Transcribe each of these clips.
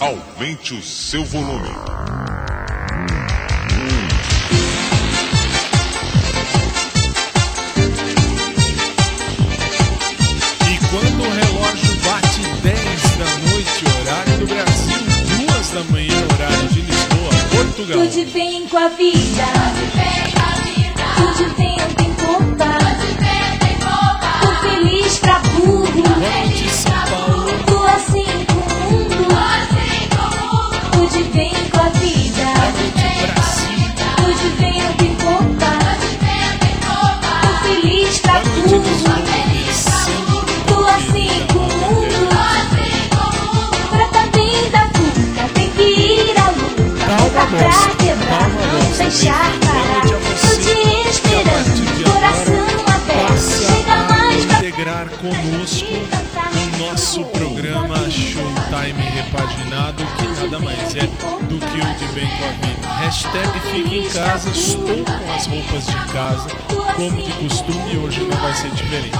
Aumente o seu volume. E quando o relógio bate 10 da noite, horário do Brasil, 2 da manhã, horário de Lisboa, Portugal. Tudo bem com a vida. Tudo deixar Boa parar. noite a você. Tô te esperando, coração aberto. Chega mais pra integrar conosco o nosso programa Showtime Repaginado, que nada mais é do que o de bem com a vida. Hashtag fique em casa, estou com as roupas de casa, como de costume, hoje não vai ser diferente.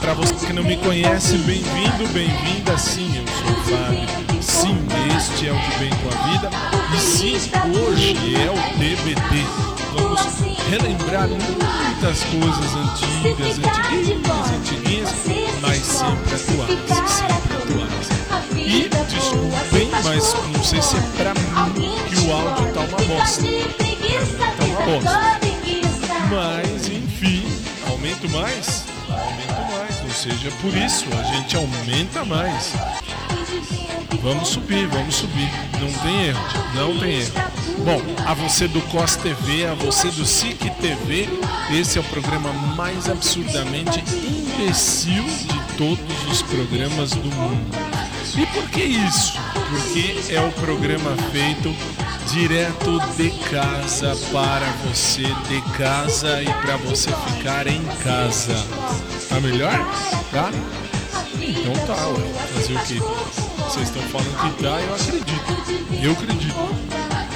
Para você que não me conhece, bem-vindo, bem-vinda. Sim, eu sou o Fábio. Sim, este é o de bem com a vida. E sim, hoje é o TBT. Vamos relembrar muitas coisas antigas, antiguinhas, antiguinhas, mas sempre atuais, sempre atuais. E desculpem, mas não sei se é pra mim que o áudio tá uma bosta. Tá uma bosta. Mas enfim, aumento mais? Aumento mais, seja, por isso a gente aumenta mais. Vamos subir, vamos subir. Não tem erro, não tem erro. Bom, a você do COS TV, a você do SIC TV, esse é o programa mais absurdamente imbecil de todos os programas do mundo. E por que isso? Porque é o programa feito direto de casa para você, de casa e para você ficar em casa. Tá melhor? Tá? Então tá, ué. Fazer o quê? Vocês estão falando que tá, eu acredito. Eu acredito.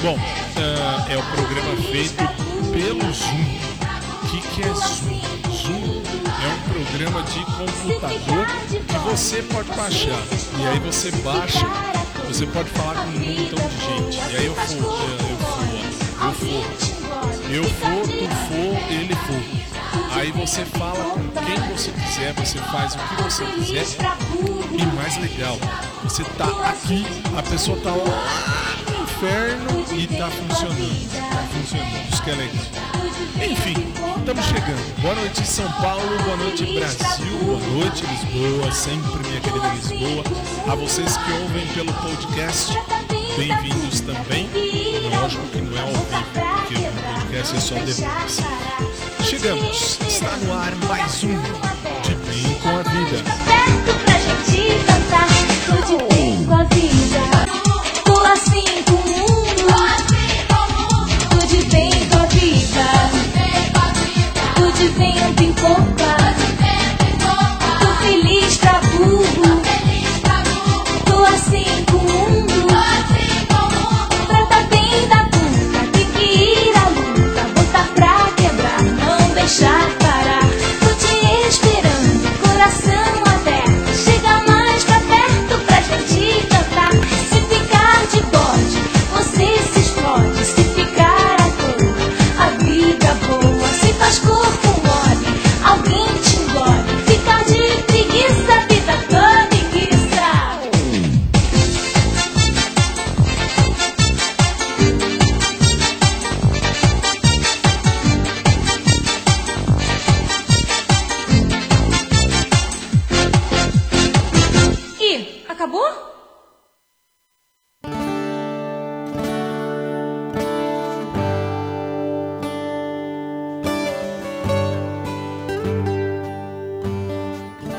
Bom, ah, é o programa feito pelo Zoom. O que, que é Zoom? Zoom é um programa de computador que você pode baixar. E aí você baixa, você pode falar com um montão de gente. E aí eu eh, eu for, eu eu for, tu for, ele for. Aí você fala com quem você quiser, você faz o que você quiser. E mais legal, você tá aqui, a pessoa tá lá no inferno e tá funcionando. Tá funcionando, isso que é legal. Enfim, estamos chegando. Boa noite São Paulo, boa noite Brasil, boa noite Lisboa, sempre minha querida Lisboa. A vocês que ouvem pelo podcast, bem-vindos também. Lógico que não é ao vivo, porque podcast é só depois. Chegamos, está no ar mais um De Bem com a Vida.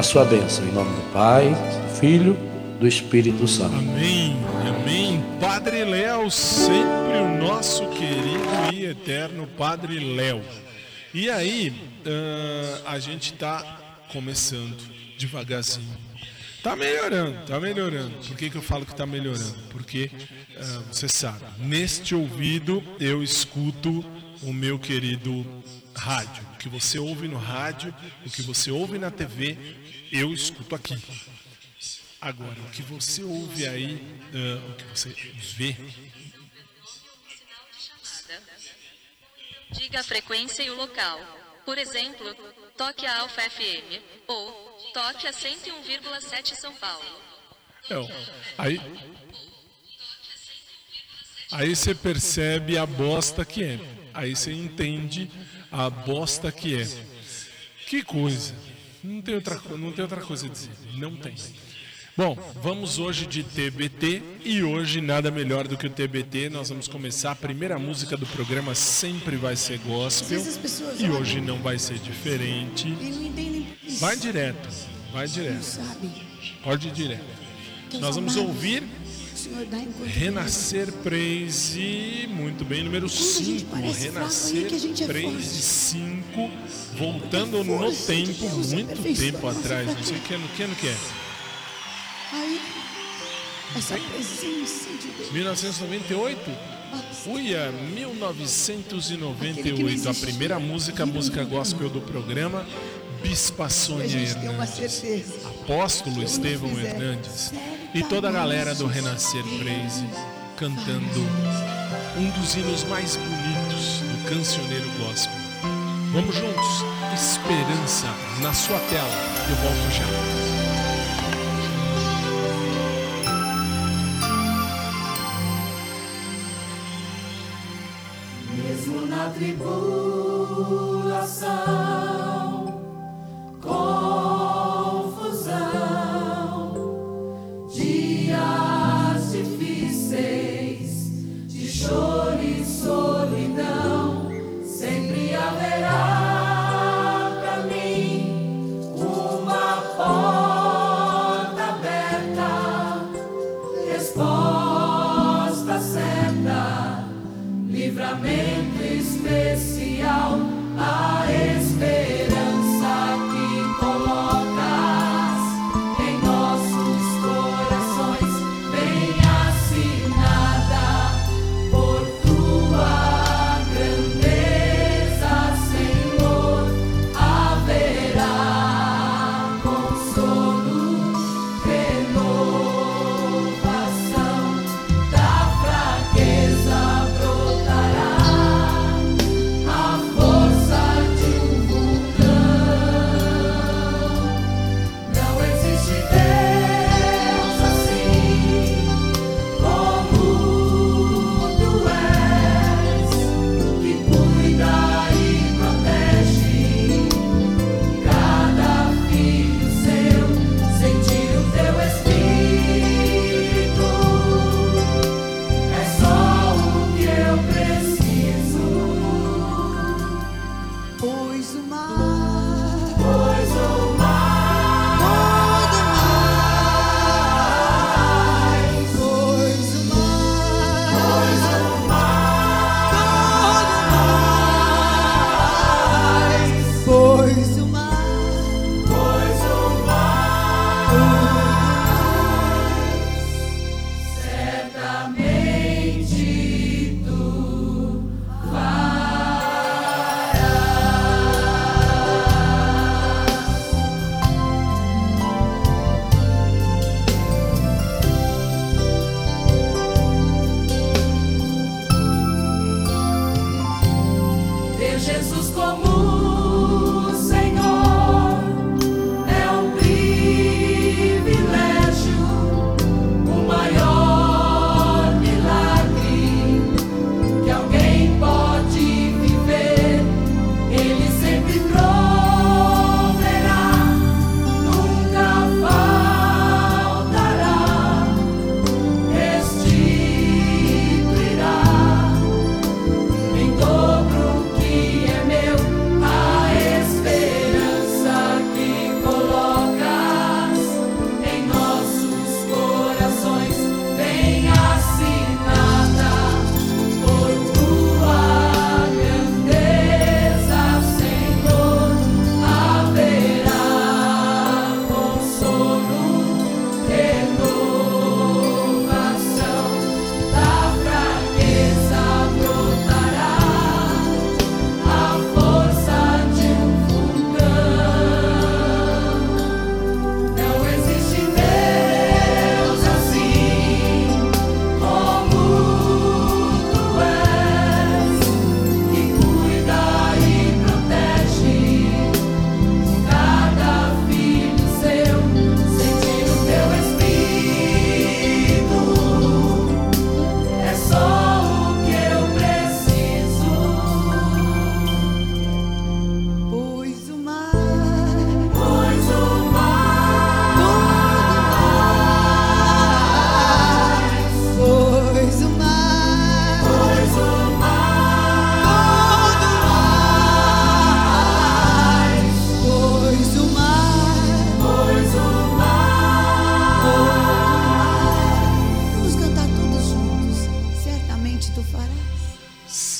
a sua bênção. Em nome do Pai, do Filho, do Espírito Santo. Amém, amém. Padre Léo, sempre o nosso querido e eterno Padre Léo. E aí, ah, a gente está começando devagarzinho. Tá melhorando, tá melhorando. Por que, que eu falo que tá melhorando? Porque ah, você sabe, neste ouvido eu escuto o meu querido rádio. O que você ouve no rádio, o que você ouve na TV, eu escuto aqui. Agora, o que você ouve aí, ah, o que você vê, Diga a frequência e o local. Por exemplo, toque a Alfa FM ou toque a 101,7 São Paulo. Não. Aí, aí você percebe a bosta que é. Aí você entende a bosta que é. Que coisa. Não tem outra, não tem outra coisa a dizer. Não tem. Bom, vamos hoje de TBT e hoje nada melhor do que o TBT. Nós vamos começar a primeira música do programa sempre vai ser gospel e hoje não vai ser diferente. Vai direto, vai direto. Pode ir direto. Teus Nós vamos ouvir Senhor dá enquanto Renascer Praise, muito bem, número Quando a gente 5. parece fraco, Renascer é Praise forte. 5, voltando no tempo, muito tempo atrás. Não sei que ano, que ano que é. Aí, essa presença de Deus. 1998? Basta. Uia, Aquele que não 1998. A primeira música, a música gospel do programa, Bispa Sônia Hernandes. Apóstolo não Estevão Hernandes e toda a galera do Renascer Praise cantando um dos hinos mais bonitos do cancioneiro gospel. Vamos juntos, esperança na sua tela. Eu volto já. Mesmo na tribulação,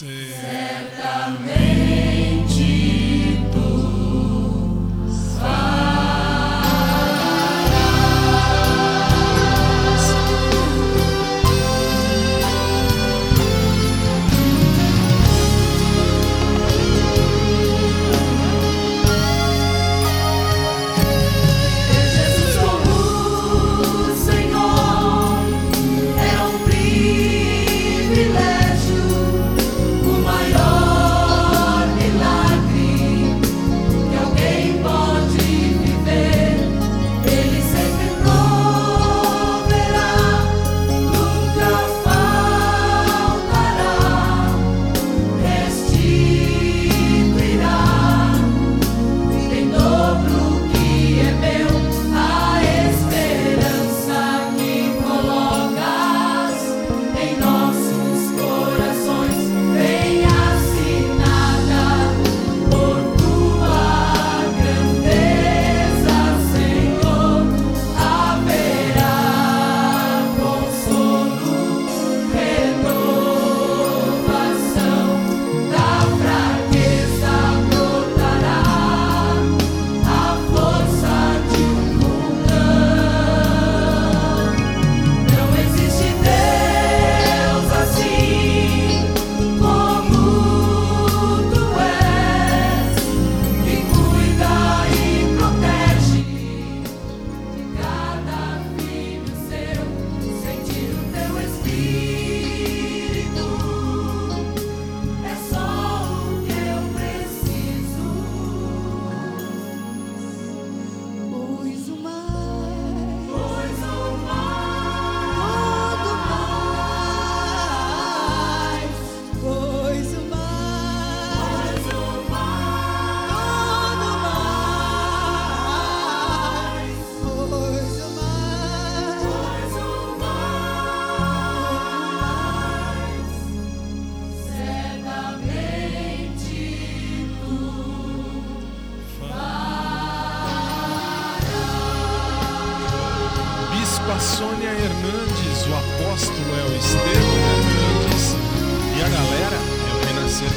Certamente.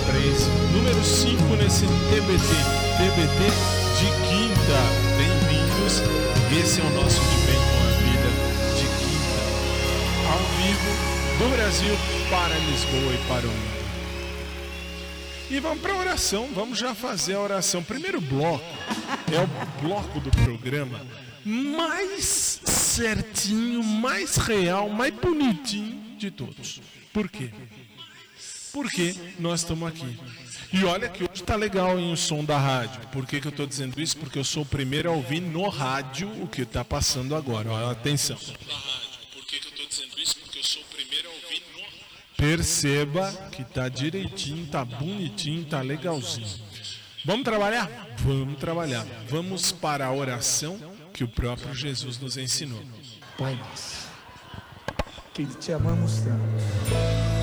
3, número 5 nesse TBT, TBT de quinta. Bem-vindos, esse é o nosso De Bem com a Vida de quinta, ao vivo do Brasil para Lisboa e para o mundo. E vamos para a oração, vamos já fazer a oração. Primeiro bloco é o bloco do programa mais certinho, mais real, mais bonitinho de todos. Por quê? Porque nós estamos aqui. E olha que hoje tá legal em o som da rádio. Por que, que eu estou dizendo isso? Porque eu sou o primeiro a ouvir no rádio o que está passando agora. Olha, atenção. Perceba que tá direitinho, tá bonitinho, tá legalzinho. Vamos trabalhar? Vamos trabalhar. Vamos para a oração que o próprio Jesus nos ensinou. Pai nosso, que te amamos tanto.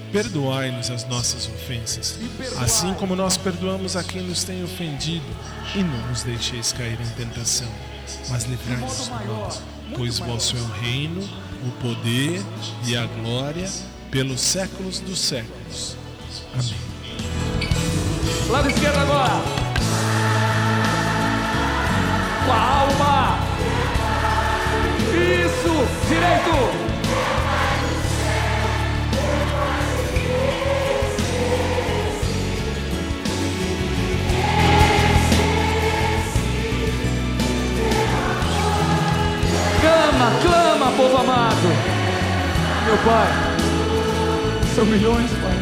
Perdoai-nos as nossas ofensas, assim como nós perdoamos a quem nos tem ofendido, e não nos deixeis cair em tentação, mas livrai-nos do mal, pois vosso é o reino, o poder e a glória pelos séculos dos séculos. Amém. Lado esquerdo agora. Com a alma. Isso. Direito. Clama, clama, povo amado. Meu Pai. São milhões, Pai.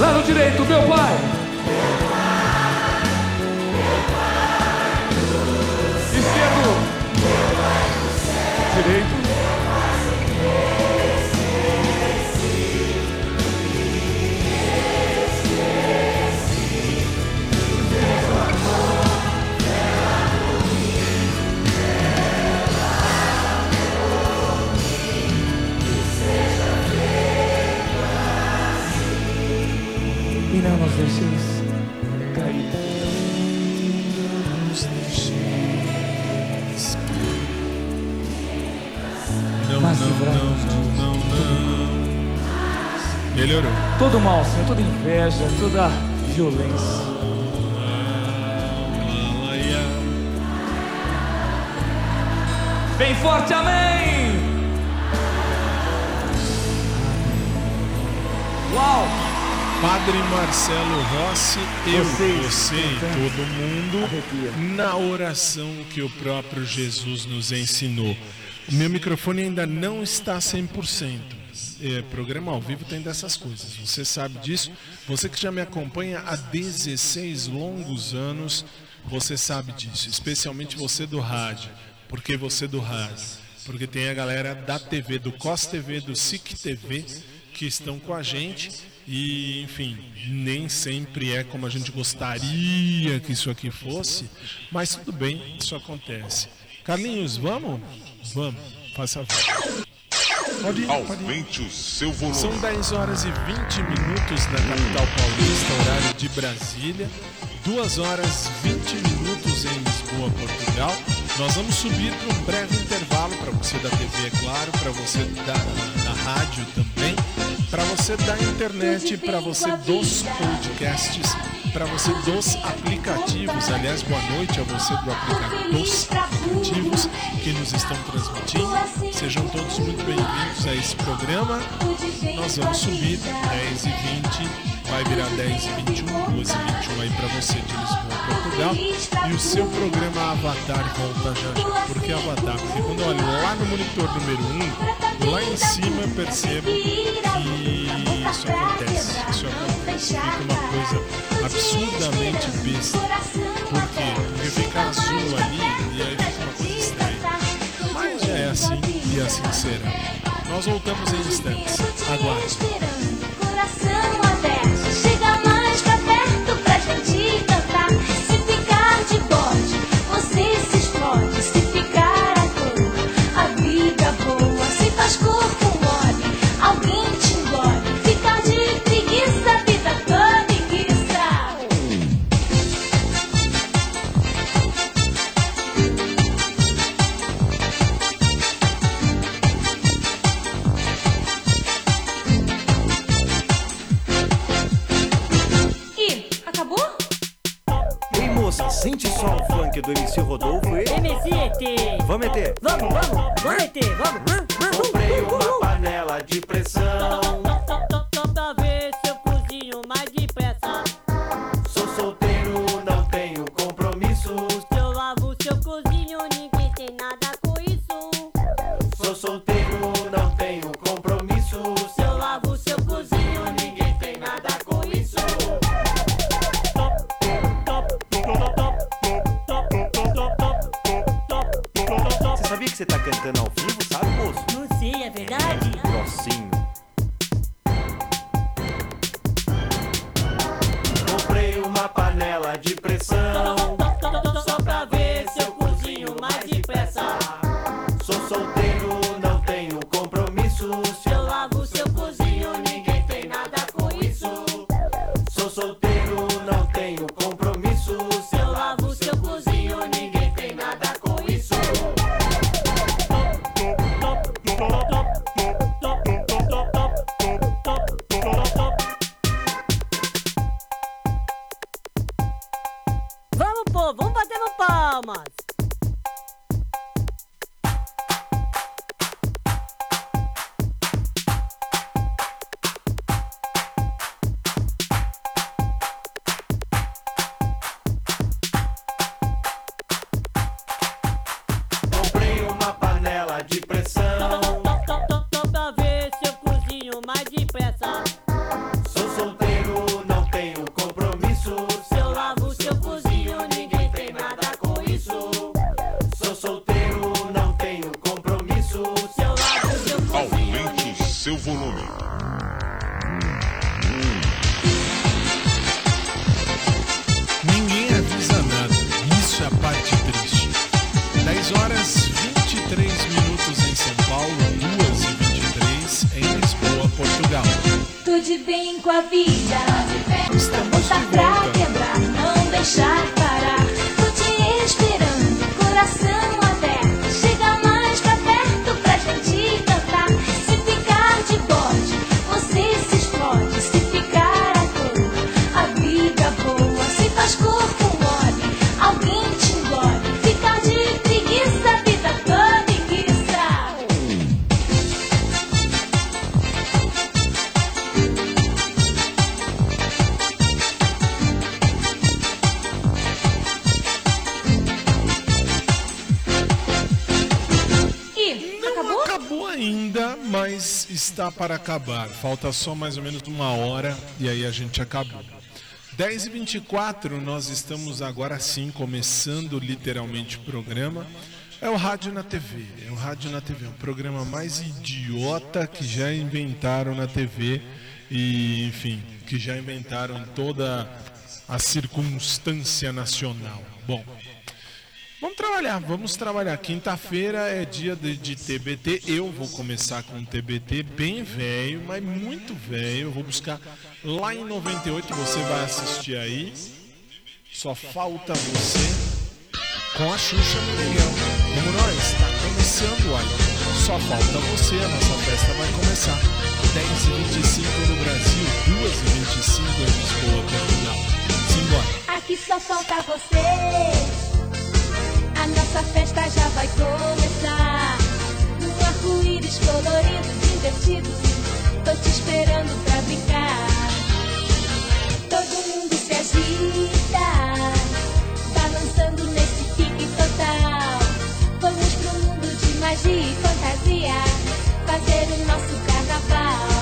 Lado direito, meu pai. E não nos deixeis cair. Não, Mas não, não, não, não. Melhorou. Todo mal, Senhor, toda inveja, toda violência. Bem forte, amém! Uau! Padre Marcelo Rossi, eu, Vocês você e todo mundo Arrepia. na oração que o próprio Jesus nos ensinou. O meu microfone ainda não está 100%. eh, programa ao vivo tem dessas coisas. Você sabe disso. Você que já me acompanha há 16 longos anos, você sabe disso. Especialmente você do rádio. Por que você do rádio? Porque tem a galera da TV, do COS TV, do SIC TV, que estão com a gente. E, enfim, nem sempre é como a gente gostaria que isso aqui fosse, mas tudo bem, isso acontece. Carlinhos, vamos? Vamos, faça favor. Pode ir, pode ir. Aumente o seu volume. São 10 horas e 20 minutos na capital paulista, horário de Brasília. 2 horas 20 minutos em Lisboa, Portugal. Nós vamos subir para um breve intervalo para você da TV, é claro, para você da, da rádio também, para você da internet, para você dos podcasts, para você dos aplicativos. Aliás, boa noite a você do aplica dos aplicativos que nos estão transmitindo. Sejam todos muito bem-vindos a esse programa. Nós vamos subir 10 e 20 vai virar 10 e 21, 12 e 21 aí pra você de Lisboa, Portugal. E o seu programa Avatar volta já já. Por que Avatar? Porque quando eu olho lá no monitor número 1, lá em cima eu percebo que isso acontece. Isso acontece. Fica uma coisa absurdamente besta. Por quê? Porque fica azul ali e aí fica uma coisa estranha. Mas é assim e assim será. Nós voltamos em instantes. Aguarde. ET. Vamos meter! Vamos, vamos, vamos ET, vamos. Para acabar. Falta só mais ou menos uma hora e aí a gente acabou. 10 e 24 nós estamos agora sim começando literalmente o programa. É o Rádio na TV. É o Rádio na TV, o programa mais idiota que já inventaram na TV e, enfim, que já inventaram toda a circunstância nacional. Bom, Vamos trabalhar, vamos trabalhar. Quinta-feira é dia de, de, TBT. Eu vou começar com um TBT bem velho, mas muito velho. Eu vou buscar lá em 98, você vai assistir aí. Só falta você com a Xuxa Meneghel. Como nós, está começando aí. Só falta você, a nossa festa vai começar. 10h25 no Brasil, 2h25 em Lisboa, Portugal. Simbora. Aqui só falta você. A nossa festa já vai começar. Num arco-íris colorido, divertido. Tô te esperando pra brincar. Todo mundo se agita, balançando nesse pique total. Vamos pro mundo de magia e fantasia, fazer o nosso carnaval.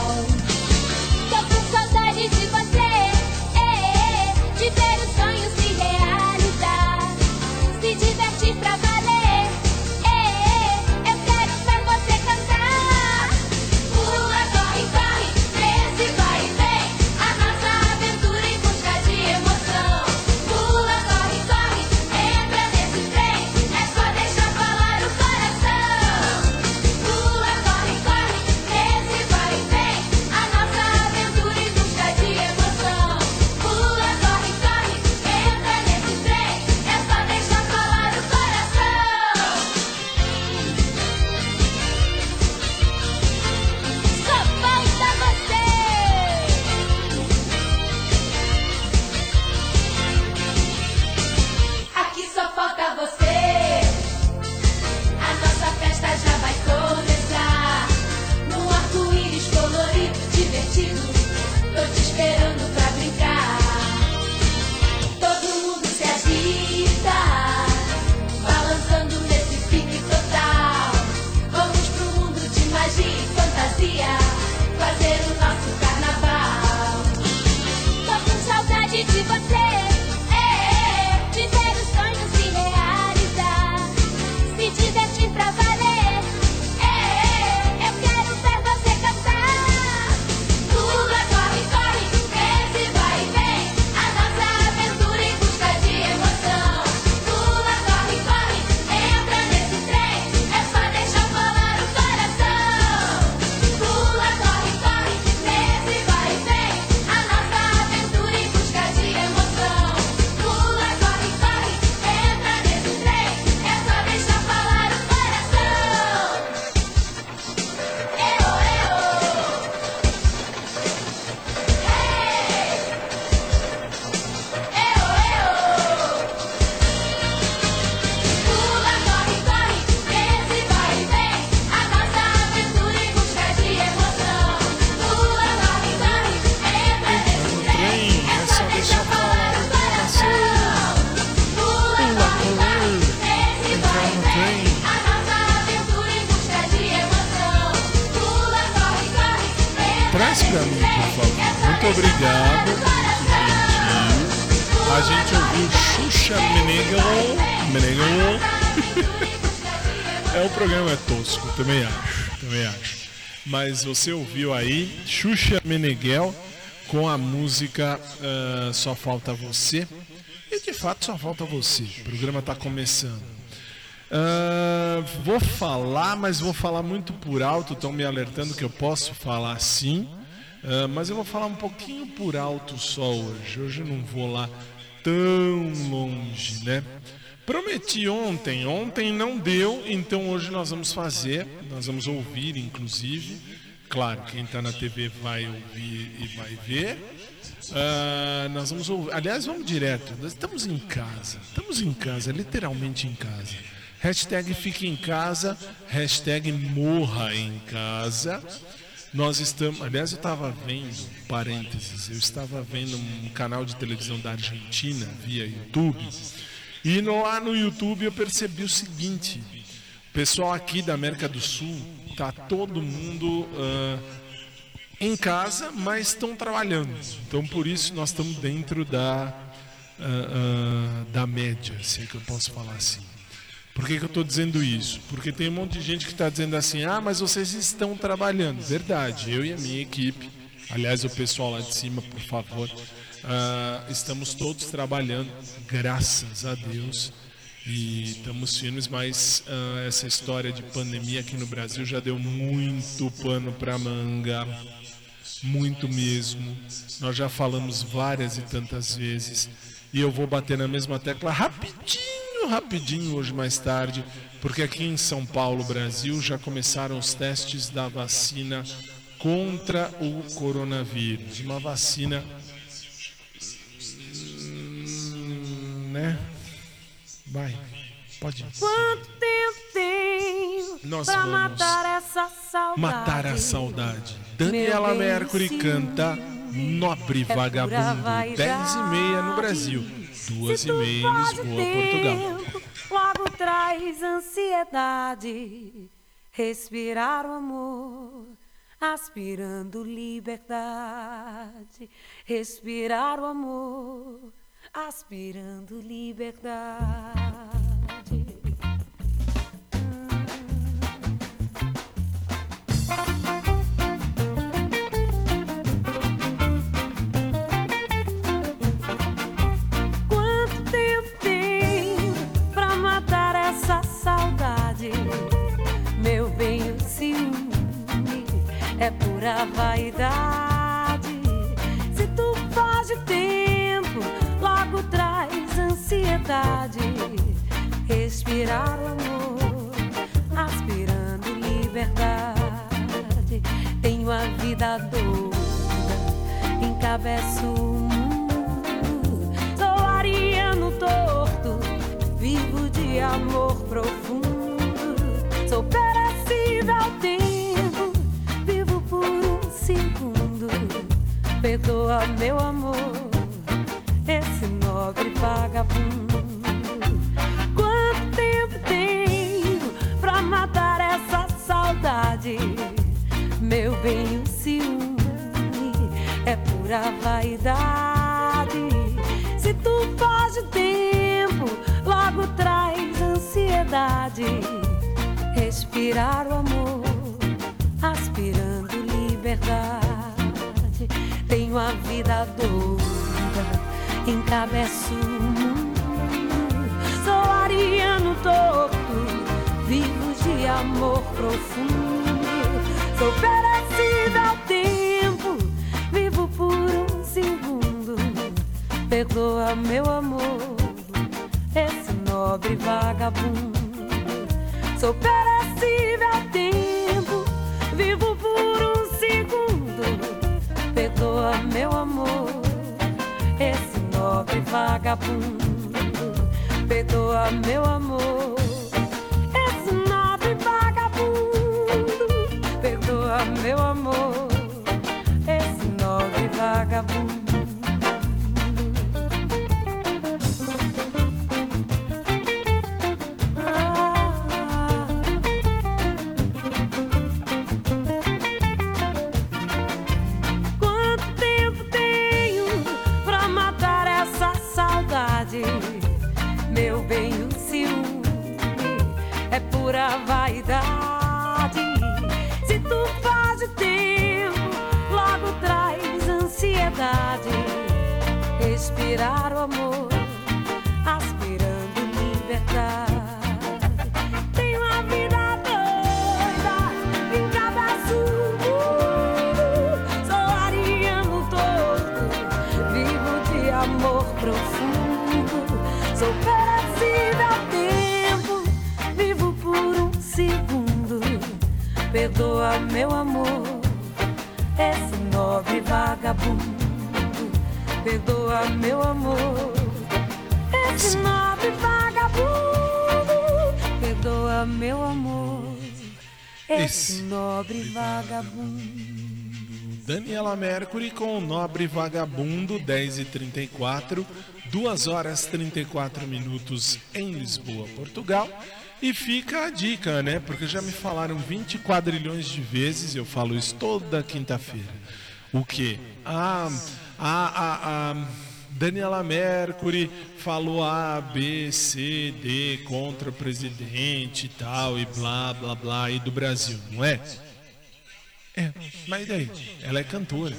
Mas você ouviu aí Xuxa Meneghel com a música ah, Só Falta Você. E de fato só falta você. O programa está começando. Ah, vou falar, mas vou falar muito por alto. Estão me alertando que eu posso falar sim. Ah, mas eu vou falar um pouquinho por alto só hoje. Hoje eu não vou lá tão longe, né? Prometi ontem, ontem não deu, então hoje nós vamos fazer, nós vamos ouvir, inclusive. Claro, quem está na TV vai ouvir e vai ver. Ah, nós vamos ouvir, aliás, vamos direto. Nós estamos em casa, estamos em casa, literalmente em casa. Hashtag fique em casa, hashtag morra em casa. Nós estamos, aliás, eu estava vendo, parênteses, eu estava vendo um canal de televisão da Argentina via YouTube. E no- lá no YouTube eu percebi o seguinte: o pessoal aqui da América do Sul tá todo mundo ah, em casa, mas estão trabalhando. Então por isso nós estamos dentro da, ah, ah, da média, se é que eu posso falar assim. Por que, que eu estou dizendo isso? Porque tem um monte de gente que está dizendo assim: ah, mas vocês estão trabalhando. Verdade, eu e a minha equipe, aliás, o pessoal lá de cima, por favor, ah, estamos todos trabalhando, graças a Deus. E estamos firmes, mas ah, essa história de pandemia aqui no Brasil já deu muito pano para manga, muito mesmo. Nós já falamos várias e tantas vezes, e eu vou bater na mesma tecla rapidinho, rapidinho hoje mais tarde, porque aqui em São Paulo, Brasil, já começaram os testes da vacina contra o coronavírus. Uma vacina, né? Vai, pode ir. Quanto tempo tem Nós pra vamos matar essa saudade? Matar a saudade. Daniela Mercury sim. canta Nobre pura Vagabundo. vaidade. 10 e meia no Brasil, 2 e meia em Lisboa, Portugal. logo traz ansiedade. Respirar o amor, aspirando liberdade. Respirar o amor, aspirando liberdade. Quanto tempo tem pra matar essa saudade? Meu bem, o ciúme é pura vaidade. Se tu ansiedade. Respirar o amor, aspirando liberdade. Tenho a vida doida, encabeço o mundo. Sou ariano torto, vivo de amor profundo. Sou perecível ao tempo, vivo por um segundo. Perdoa meu amor, esse nobre vagabundo. Quanto tempo tenho pra matar essa saudade? Meu bem, o ciúme é pura vaidade. Se tu foge tempo, logo traz ansiedade. Respirar o amor, aspirando liberdade. Tenho a vida doida, encabeço o mundo. Sou ariano torto, vivo de amor profundo. Sou perecível ao tempo, vivo por um segundo. Perdoa meu amor, esse nobre vagabundo. Sou perecível meu amor, Mercury com o Nobre Vagabundo, 10 e 34 2 horas 34 minutos em Lisboa, Portugal. E fica a dica, né? Porque já me falaram 20 quadrilhões de vezes, eu falo isso toda quinta-feira. O que? Ah, a, a, a Daniela Mercury falou A, B, C, D contra o presidente e tal, e blá, blá, blá, e do Brasil, não é? É, mas e daí? Ela é cantora.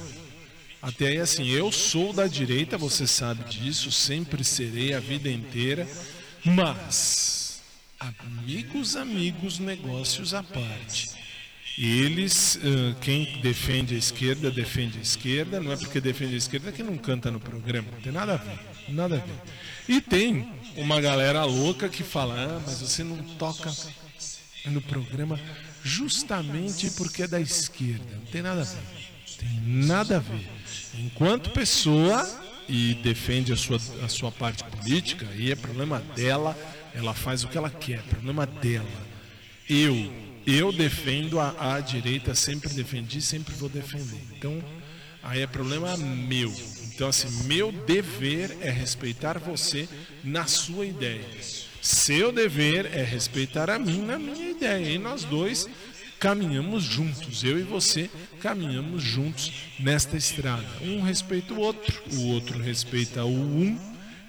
Até aí, assim, eu sou da direita, você sabe disso, sempre serei a vida inteira, mas, amigos, amigos, negócios à parte. Eles, quem defende a esquerda, defende a esquerda, não é porque defende a esquerda que não canta no programa, não tem nada a ver, nada a ver. E tem uma galera louca que fala, ah, mas você não toca no programa justamente porque é da esquerda, não tem nada a ver, tem nada a ver. Enquanto pessoa e defende a sua, a sua parte política, aí é problema dela, ela faz o que ela quer, problema dela. Eu, eu defendo a, a direita, sempre defendi, sempre vou defender. Então, aí é problema meu. Então, assim, meu dever é respeitar você na sua ideia. Seu dever é respeitar a mim na minha ideia. E nós dois caminhamos juntos, eu e você caminhamos juntos nesta estrada. Um respeita o outro, o outro respeita o um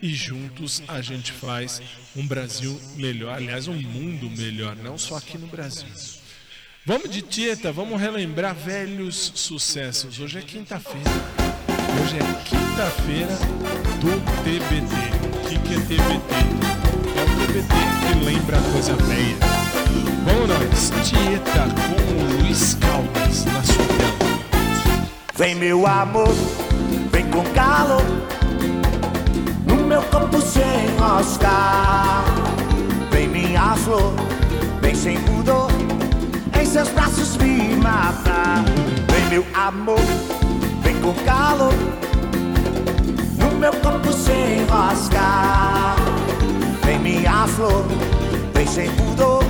e juntos a gente faz um Brasil melhor, aliás, um mundo melhor, não só aqui no Brasil. Vamos de Tieta, vamos relembrar velhos sucessos. Hoje é quinta-feira. Hoje é quinta-feira do TBT. O que, é TBT? TBT que lembra coisa velha. Vamos nós, Tieta com Luiz Caldas na sua tela. Vem meu amor, vem com calor No meu corpo sem enroscar Vem minha flor, vem sem pudor Em seus braços me matar Vem meu amor, vem com calor No meu corpo sem enroscar Minha flor, vem sem pudor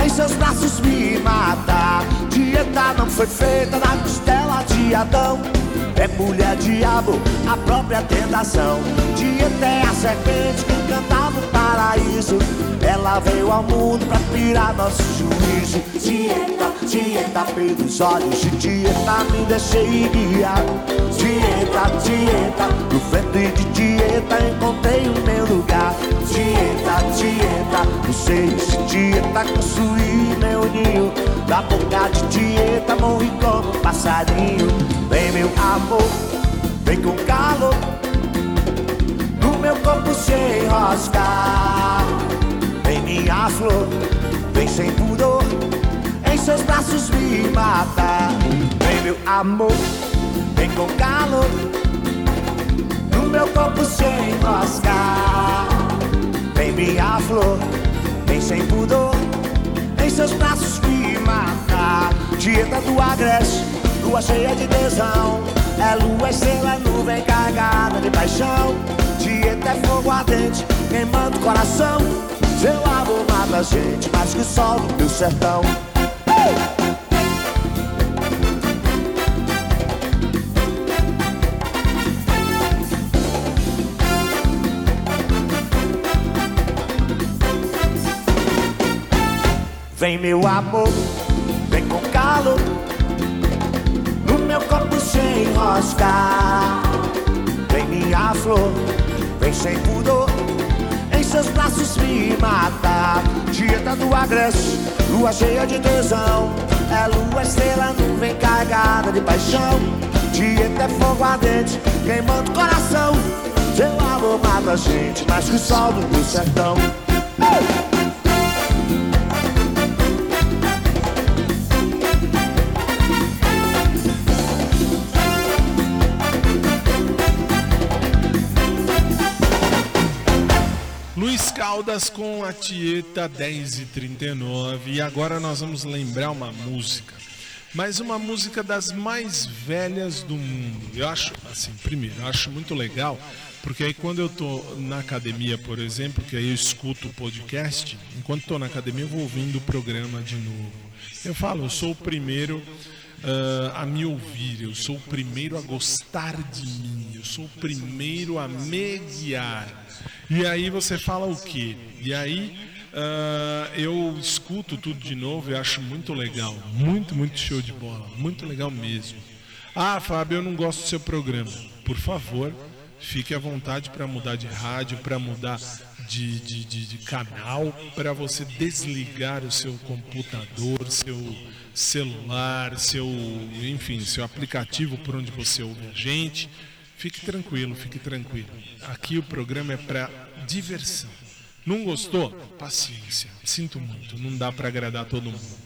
em seus braços me matar. Dieta não foi feita na costela de Adão. É mulher diabo, a própria tentação. Dieta é a serpente que cantava o paraíso. Ela veio ao mundo pra tirar nosso juízo. Dieta, dieta pelos olhos de dieta, me deixei guiar. Dieta, dieta, no ventre de dieta encontrei o meu lugar. Dieta, dieta, no seio de dieta construí meu ninho. Da boca de dieta morri como um passarinho. Vem meu amor, vem com calor. Meu corpo sem enroscar. Vem minha flor, vem sem pudor. Em seus braços me matar. Vem meu amor, vem com calor. No meu corpo sem enroscar. Vem minha flor, vem sem pudor. Em seus braços me matar. Dieta do agreste, lua cheia de tesão. É lua, estrela, nuvem carregada de paixão. Dieta é fogo ardente, queimando o coração. Seu amor mata a gente mais que o sol do teu sertão. Vem meu amor, vem com calor No meu corpo sem enroscar Vem minha flor, vem sem pudor Em seus braços me matar Dieta do agreste, lua cheia de tesão. É lua, estrela, nuvem carregada de paixão. Dieta é fogo ardente, queimando o coração. Seu amor mata a gente mais que o sol do sertão! Caldas com a Tieta 10 e 39 e agora nós vamos lembrar uma música, mas uma música das mais velhas do mundo. Eu acho, assim, primeiro, acho muito legal, porque aí quando eu tô na academia, por exemplo, que aí eu escuto o podcast, enquanto tô na academia eu vou ouvindo o programa de novo. Eu falo, eu sou o primeiro ah, a me ouvir, eu sou o primeiro a gostar de mim, eu sou o primeiro a me guiar. E aí você fala o quê? E aí ah, eu escuto tudo de novo e acho muito legal, muito, muito show de bola, muito legal mesmo. Ah, Fábio, eu não gosto do seu programa. Por favor, fique à vontade para mudar de rádio, para mudar de, de, de, de canal, para você desligar o seu computador, seu celular, seu, enfim, seu aplicativo por onde você ouve a gente. Fique tranquilo, fique tranquilo. Aqui o programa é para diversão. Não gostou? Paciência. Sinto muito, não dá para agradar todo mundo.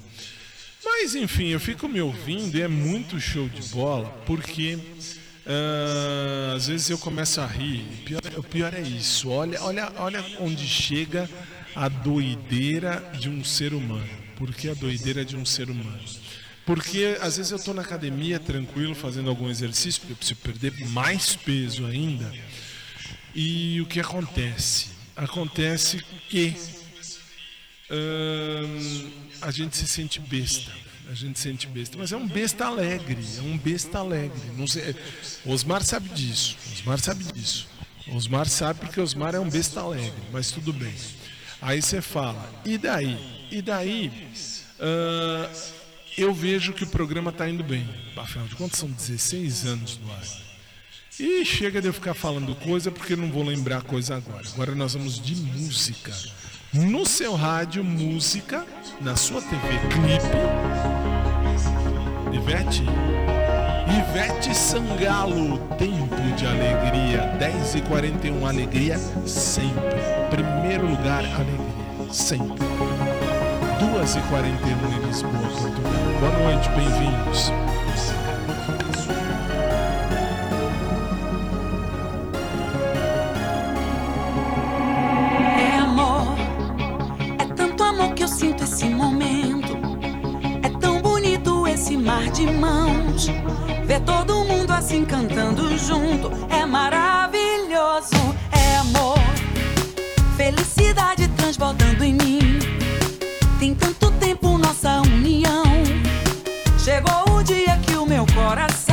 Mas enfim, eu fico me ouvindo e é muito show de bola, porque ah, às vezes eu começo a rir. O pior, o pior é isso. Olha, olha, olha onde chega a doideira de um ser humano. Por que a doideira de um ser humano? Porque às vezes eu estou na academia tranquilo fazendo algum exercício, porque eu preciso perder mais peso ainda. E o que acontece? Acontece que hum, a gente se sente besta. A gente se sente besta. Mas é um besta alegre. É um besta alegre. Não sei, Osmar sabe disso. Osmar sabe disso. Osmar sabe porque Osmar é um besta alegre. Mas tudo bem. Aí você fala, e daí? E daí? ah, eu vejo que o programa está indo bem. Afinal de contas, são 16 anos no ar. E chega de eu ficar falando coisa porque não vou lembrar coisa agora. Agora nós vamos de música. No seu rádio, música. Na sua TV, clipe. Ivete. Ivete Sangalo, Tempo de Alegria. 10h41, alegria sempre. Primeiro lugar, alegria. Sempre. 2h41 em Lisboa, Portugal. Boa noite, bem-vindos. Mar de mãos. Ver todo mundo assim cantando junto é maravilhoso. É amor, felicidade transbordando em mim. Tem tanto tempo nossa união. Chegou o dia que o meu coração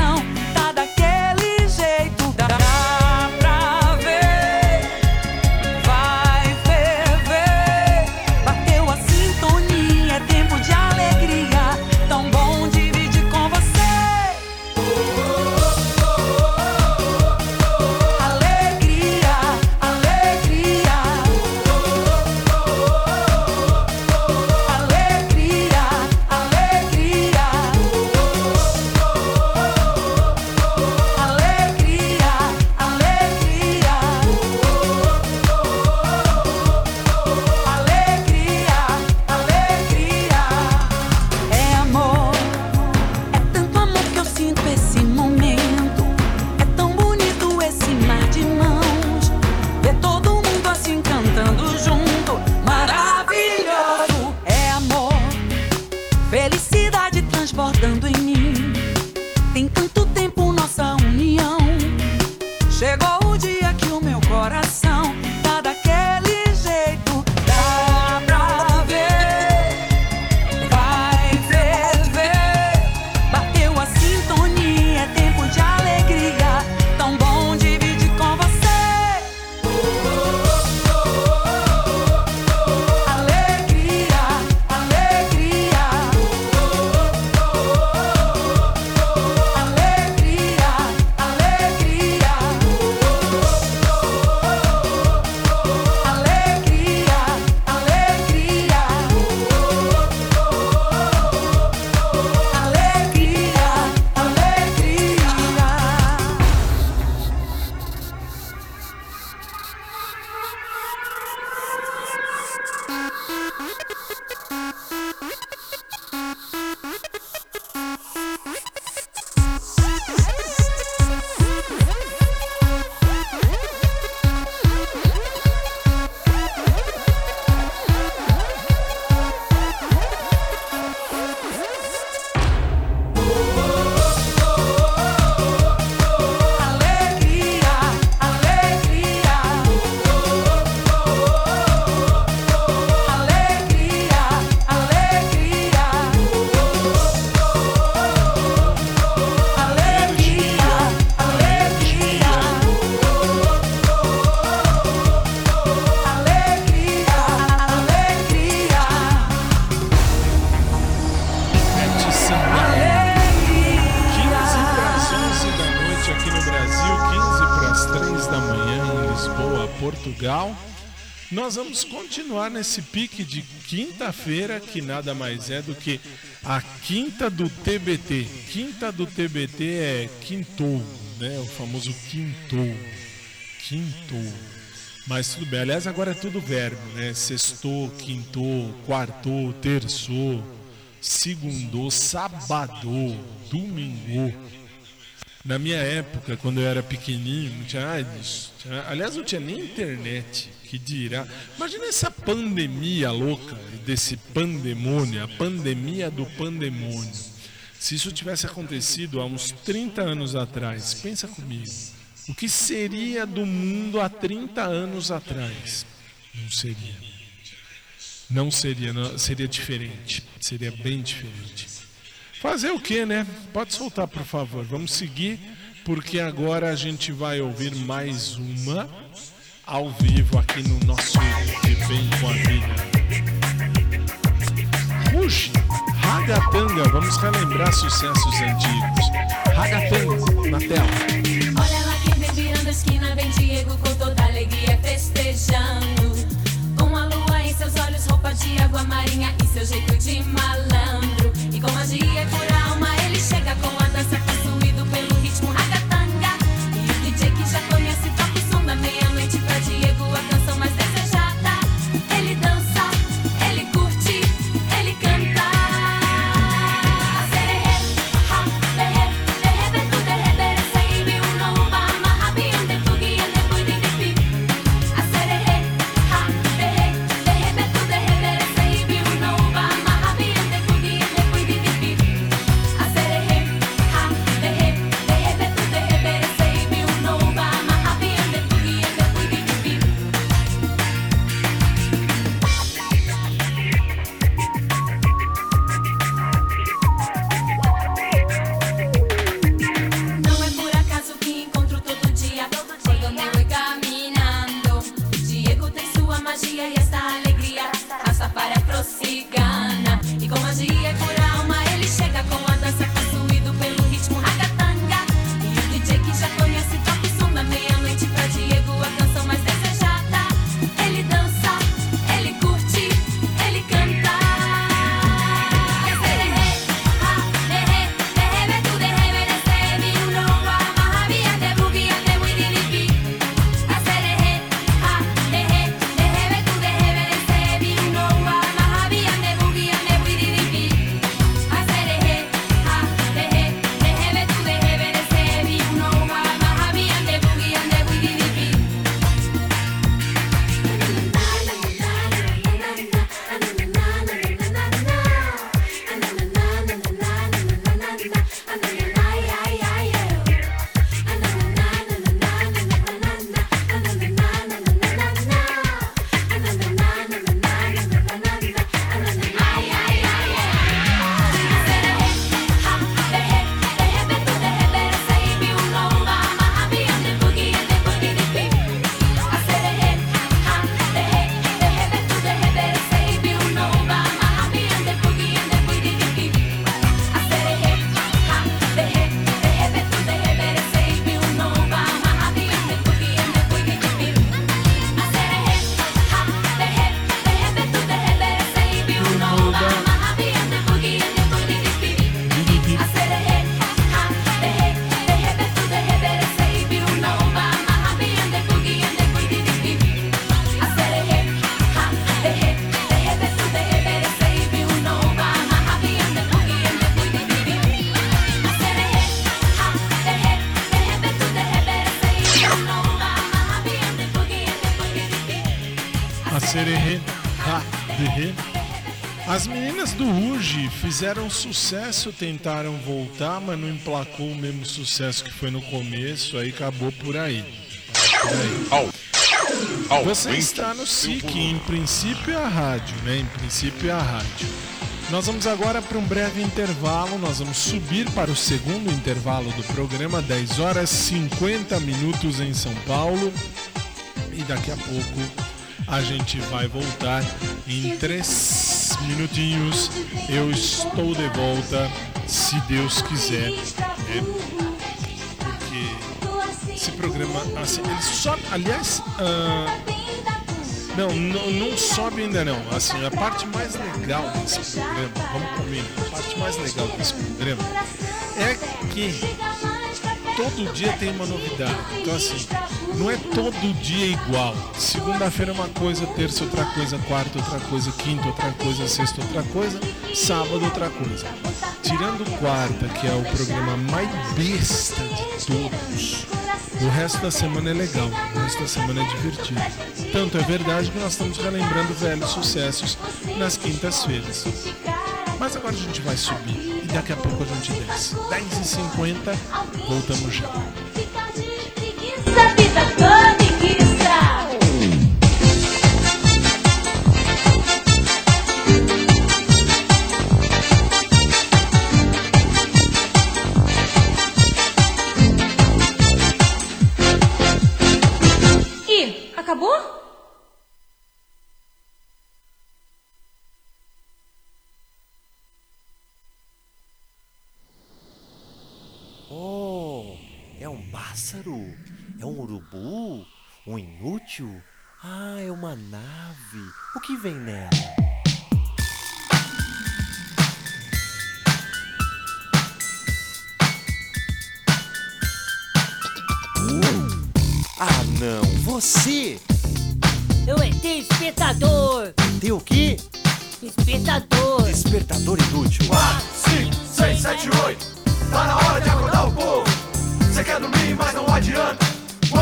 Nós vamos continuar nesse pique de quinta-feira, que nada mais é do que a quinta do TBT. Quinta do TBT é quintou, né? O famoso quintou. Quintou. Mas tudo bem. Aliás, agora é tudo verbo, né? Sextou, quintou, quartou, terçou, segundou, sabadou, domingou. Na minha época, quando eu era pequenininho, não tinha disso. Tinha- aliás, não tinha nem internet, que dirá. Imagina essa pandemia louca desse pandemônio, a pandemia do pandemônio. Se isso tivesse acontecido há uns 30 anos atrás, pensa comigo. O que seria do mundo há 30 anos atrás? Não seria. Não seria, não- seria diferente. Seria bem diferente. Fazer o que, né? Pode soltar, por favor. Vamos seguir, porque agora a gente vai ouvir mais uma ao vivo aqui no nosso De Bem com a Vida. Ruge, Ragatanga, vamos relembrar sucessos antigos. Ragatanga, na tela. Olha lá quem vem virando a esquina, vem Diego com toda alegria festejando. Com a lua em seus olhos, roupa de água marinha e seu jeito de malandro. E com magia por alma, ele chega com a fizeram sucesso, tentaram voltar, mas não emplacou o mesmo sucesso que foi no começo, aí acabou por aí. Por aí. Você está no SIC, em princípio é a rádio, né? Em princípio é a rádio. Nós vamos agora para um breve intervalo, nós vamos subir para o segundo intervalo do programa, 10 horas 50 minutos em São Paulo. E daqui a pouco a gente vai voltar em três minutinhos. Eu estou de volta, se Deus quiser. né? Porque esse programa assim. Ele sobe, aliás, ah, não, não, não sobe ainda não. Assim, a parte mais legal desse programa, vamos comigo, a parte mais legal desse programa é que todo dia tem uma novidade. Então assim, não é todo dia igual. Segunda-feira é uma coisa, terça outra coisa, quarta outra coisa, quinta outra coisa, sexta outra coisa, sábado outra coisa. Tirando quarta, que é o programa mais besta de todos, o resto da semana é legal, o resto da semana é divertido. Tanto é verdade que nós estamos relembrando velhos sucessos nas quintas-feiras. Mas agora a gente vai subir e daqui a pouco a gente desce. 10h50, voltamos já. Um inútil? Ah, é uma nave. O que vem nela? Ah, não. Você! Eu ET espetador. Tem o quê? Espetador. Despertador inútil. 4, 5, 6, 7, 8. Tá na hora de acordar o povo. Você quer dormir, mas não adianta.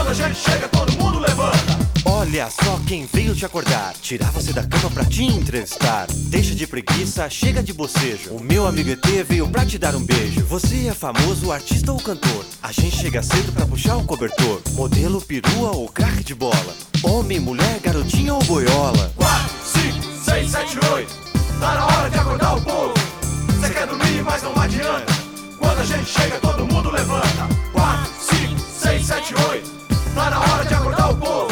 Quando a gente chega, todo mundo levanta. Olha só quem veio te acordar. Tirar você da cama pra te entrevistar. Deixa de preguiça, chega de bocejo. O meu amigo ET veio pra te dar um beijo. Você é famoso, artista ou cantor? A gente chega cedo pra puxar o cobertor. Modelo, perua ou craque de bola? Homem, mulher, garotinha ou boiola? 4, 5, 6, 7, 8. Tá na hora de acordar o povo. Você quer dormir, mas não adianta. Quando a gente chega, todo mundo levanta. 4, 5, 6, 7, 8. Tá na hora de acordar o povo.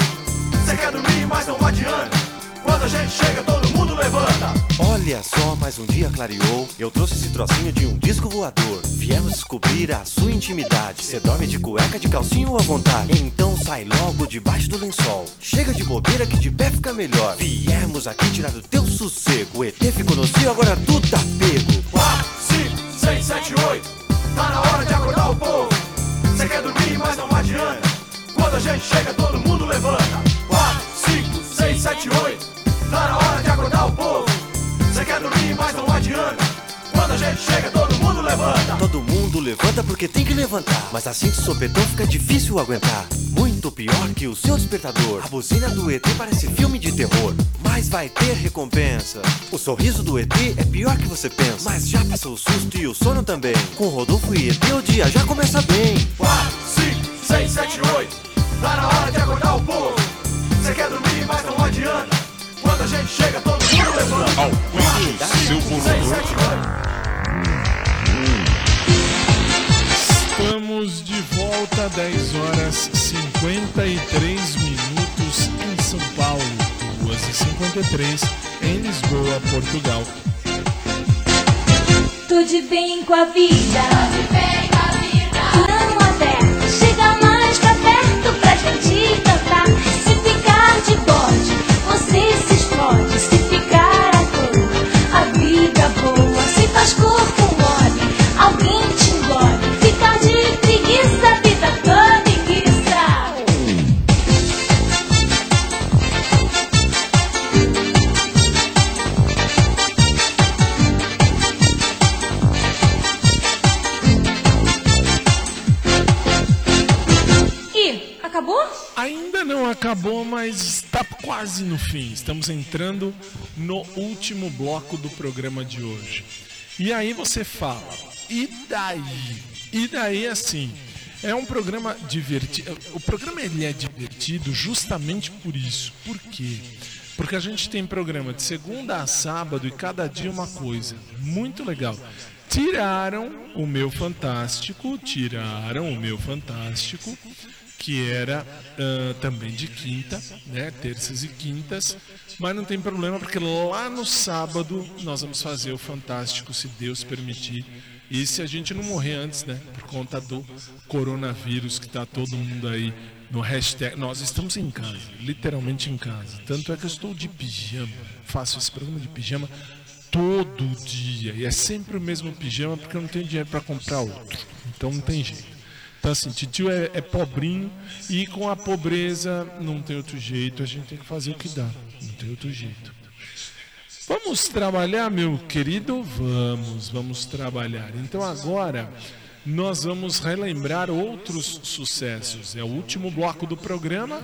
Você quer dormir, mas não adianta. Quando a gente chega, todo mundo levanta. Olha só, mais um dia clareou. Eu trouxe esse trocinho de um disco voador. Viemos descobrir a sua intimidade. Você dorme de cueca, de calcinho à vontade. Então sai logo debaixo do lençol. Chega de bobeira que de pé fica melhor. Viemos aqui tirar do teu sossego. O ET ficou no cio, agora tu tá pego. 4, 5, 6, 7, 8. Tá na hora de acordar o povo. Você quer dormir, gente chega, todo mundo levanta. 4, 5, 6, 7, 8. Tá na hora de acordar o povo. Você quer dormir, mas não adianta. Quando a gente chega, todo mundo levanta. Todo mundo levanta porque tem que levantar. Mas assim de sopetão fica difícil aguentar. Muito pior que o seu despertador. A buzina do ET parece filme de terror. Mas vai ter recompensa. O sorriso do ET é pior que você pensa. Mas já passou o susto e o sono também. Com Rodolfo e ET o dia já começa bem. 4, 5, 6, 7, 8. Tá na hora de acordar o povo. Você quer dormir, mas não adianta. Quando a gente chega, todo mundo levanta. Aumenta o seu volume. Estamos de volta, 10 horas 53 minutos em São Paulo, 2 e 53 em Lisboa, Portugal. Tudo bem com a vida. Tudo bem com a vida. Quase no fim. Estamos entrando no último bloco do programa de hoje. E aí você fala, e daí? E daí assim, é um programa divertido. O programa ele é divertido justamente por isso. Por quê? Porque a gente tem programa de segunda a sábado e cada dia uma coisa. Muito legal. Tiraram o meu fantástico, tiraram o meu fantástico, que era ah, também de quinta, né? Terças e quintas. Mas não tem problema, porque lá no sábado nós vamos fazer o fantástico, se Deus permitir. E se a gente não morrer antes, né? Por conta do coronavírus que tá todo mundo aí no hashtag. Nós estamos em casa, literalmente em casa. Tanto é que eu estou de pijama. Faço esse programa de pijama todo dia. E é sempre o mesmo pijama porque eu não tenho dinheiro para comprar outro. Então não tem jeito. Então assim, titio é, é pobrinho e com a pobreza não tem outro jeito. A gente tem que fazer o que dá. Não tem outro jeito. Vamos trabalhar, meu querido? Vamos, vamos trabalhar. Então agora nós vamos relembrar outros sucessos. É o último bloco do programa.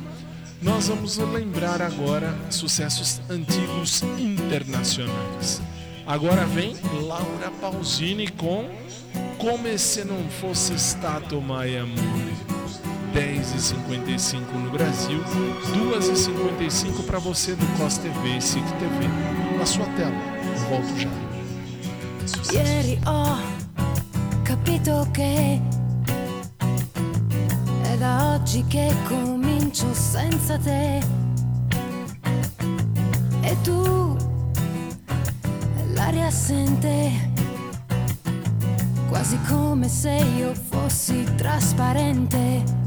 Nós vamos lembrar agora sucessos antigos internacionais. Agora vem Laura Pausini com Como se não fosse stato mai amore. 10h55 no Brasil, 2h55 para você do COS TV e SIC TV. Na sua tela. Volto já. Ieri ho capito che è da oggi che comincio senza te. E tu, l'aria assente, quasi come se io fossi trasparente.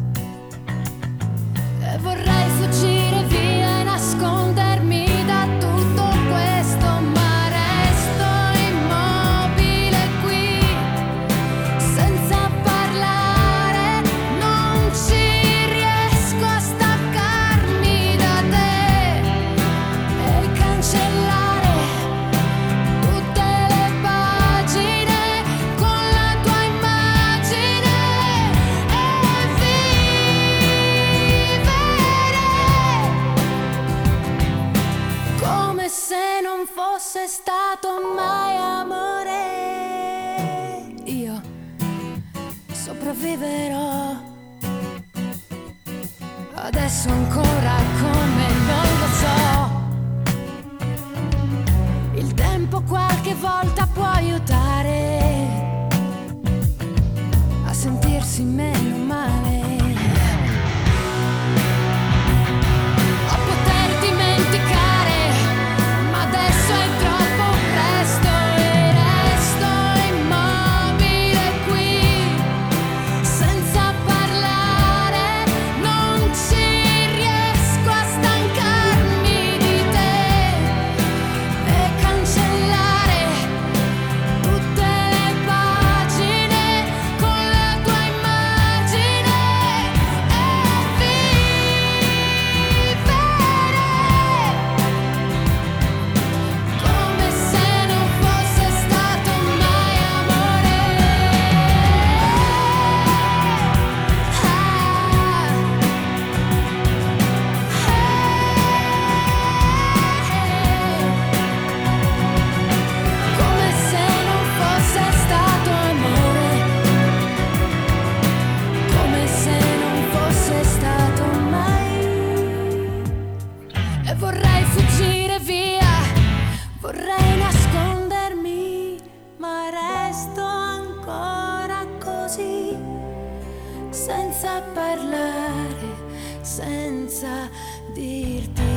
Senza dirti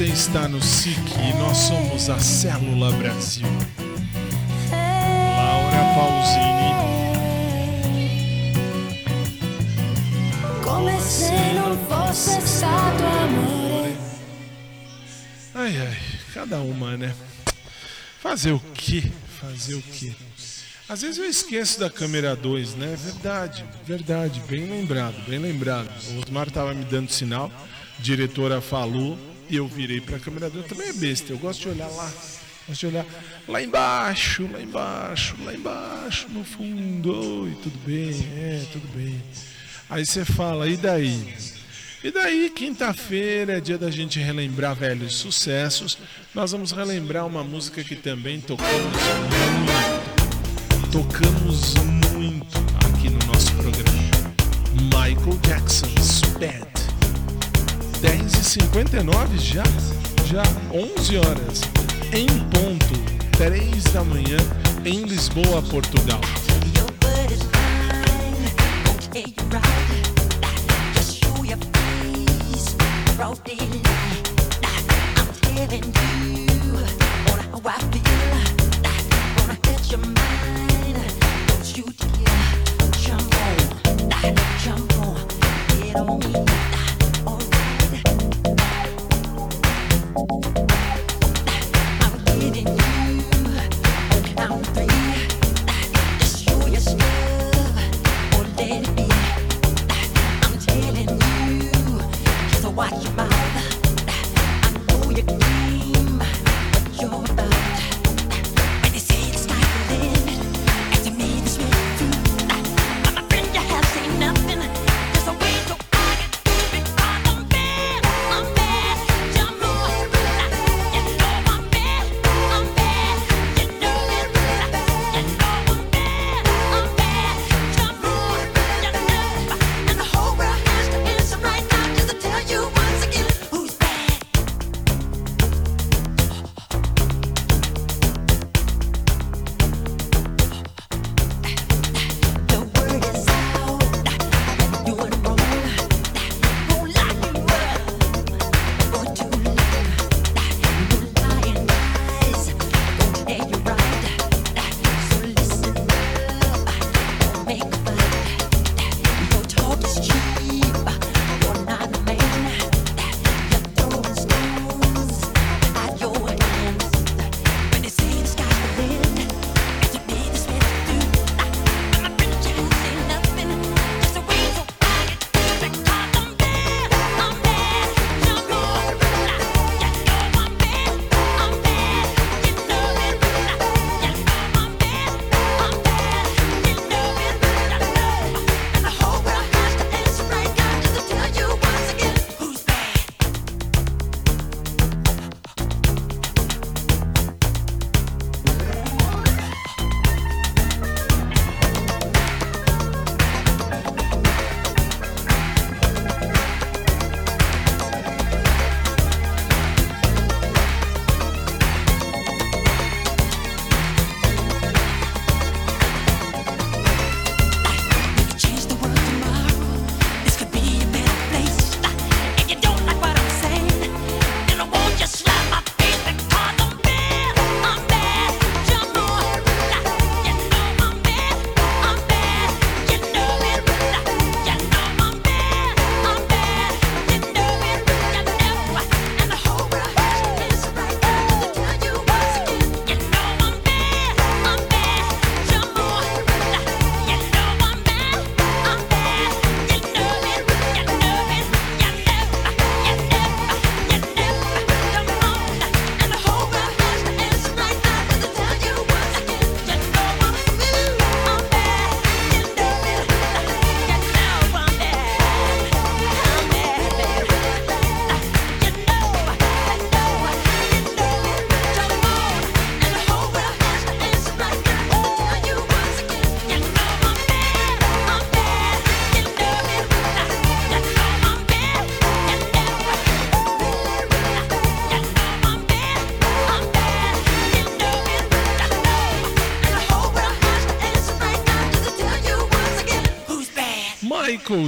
você está no SIC e nós somos a Célula Brasil. Laura Pausini. Come se non fosse stato amore. Ai, ai, cada uma, né? Fazer o quê? Fazer o quê? Às vezes eu esqueço da câmera 2, né? Verdade, verdade, bem lembrado, bem lembrado. O Osmar tava me dando sinal, a diretora falou eu virei para a câmera dele, também é besta, eu gosto de olhar lá. Gosto de olhar lá embaixo, lá embaixo, lá embaixo, no fundo. Oi, tudo bem? É, tudo bem. Aí você fala, e daí? E daí, quinta-feira é dia da gente relembrar velhos sucessos. Nós vamos relembrar uma música que também tocamos muito. Tocamos muito aqui no nosso programa. Michael Jackson's Bad. 10 e 59 já, já 11 horas, em ponto, 3 da manhã, em Lisboa, Portugal. Jump on, get on me. Thank you.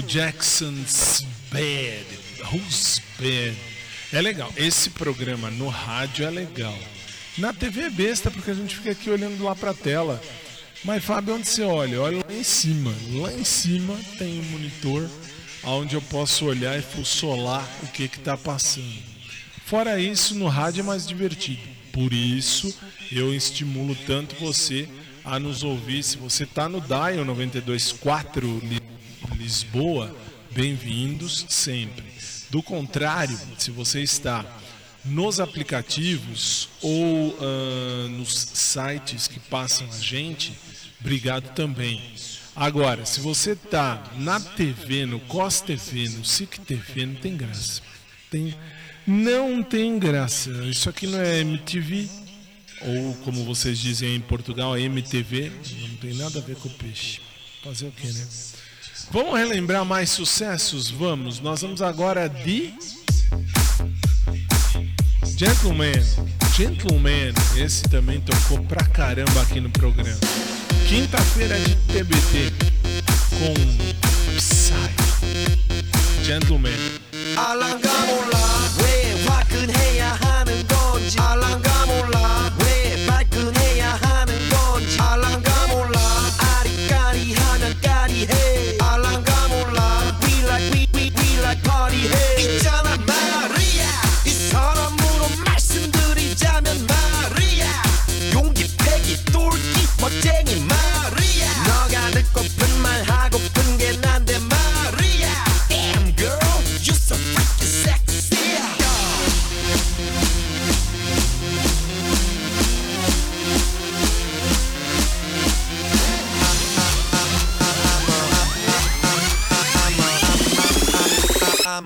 Jackson's Bad. Who's Bad? É legal. Esse programa no rádio é legal. Na TV é besta porque a gente fica aqui olhando lá pra tela. Mas Fábio, onde você olha? Olha lá em cima. Lá em cima tem um monitor onde eu posso olhar e fuçolar o que que tá passando. Fora isso, no rádio é mais divertido. Por isso, eu estimulo tanto você a nos ouvir. Se você tá no Dial 924 Li- Lisboa, bem-vindos sempre. Do contrário, se você está nos aplicativos ou ah, nos sites que passam a gente, obrigado também. Agora, se você tá na TV, no COS TV, no SIC TV, não tem graça. Tem, não tem graça. Isso aqui não é MTV, ou como vocês dizem em Portugal, é MTV. Não tem nada a ver com o peixe. Fazer o que, né? Vamos relembrar mais sucessos? Vamos. Nós vamos agora de. Gentleman. Gentleman. Esse também tocou pra caramba aqui no programa. Quinta-feira de TBT com Psy. Gentleman. 알랑가 몰라 왜 화끈해야 하는 건지 알랑가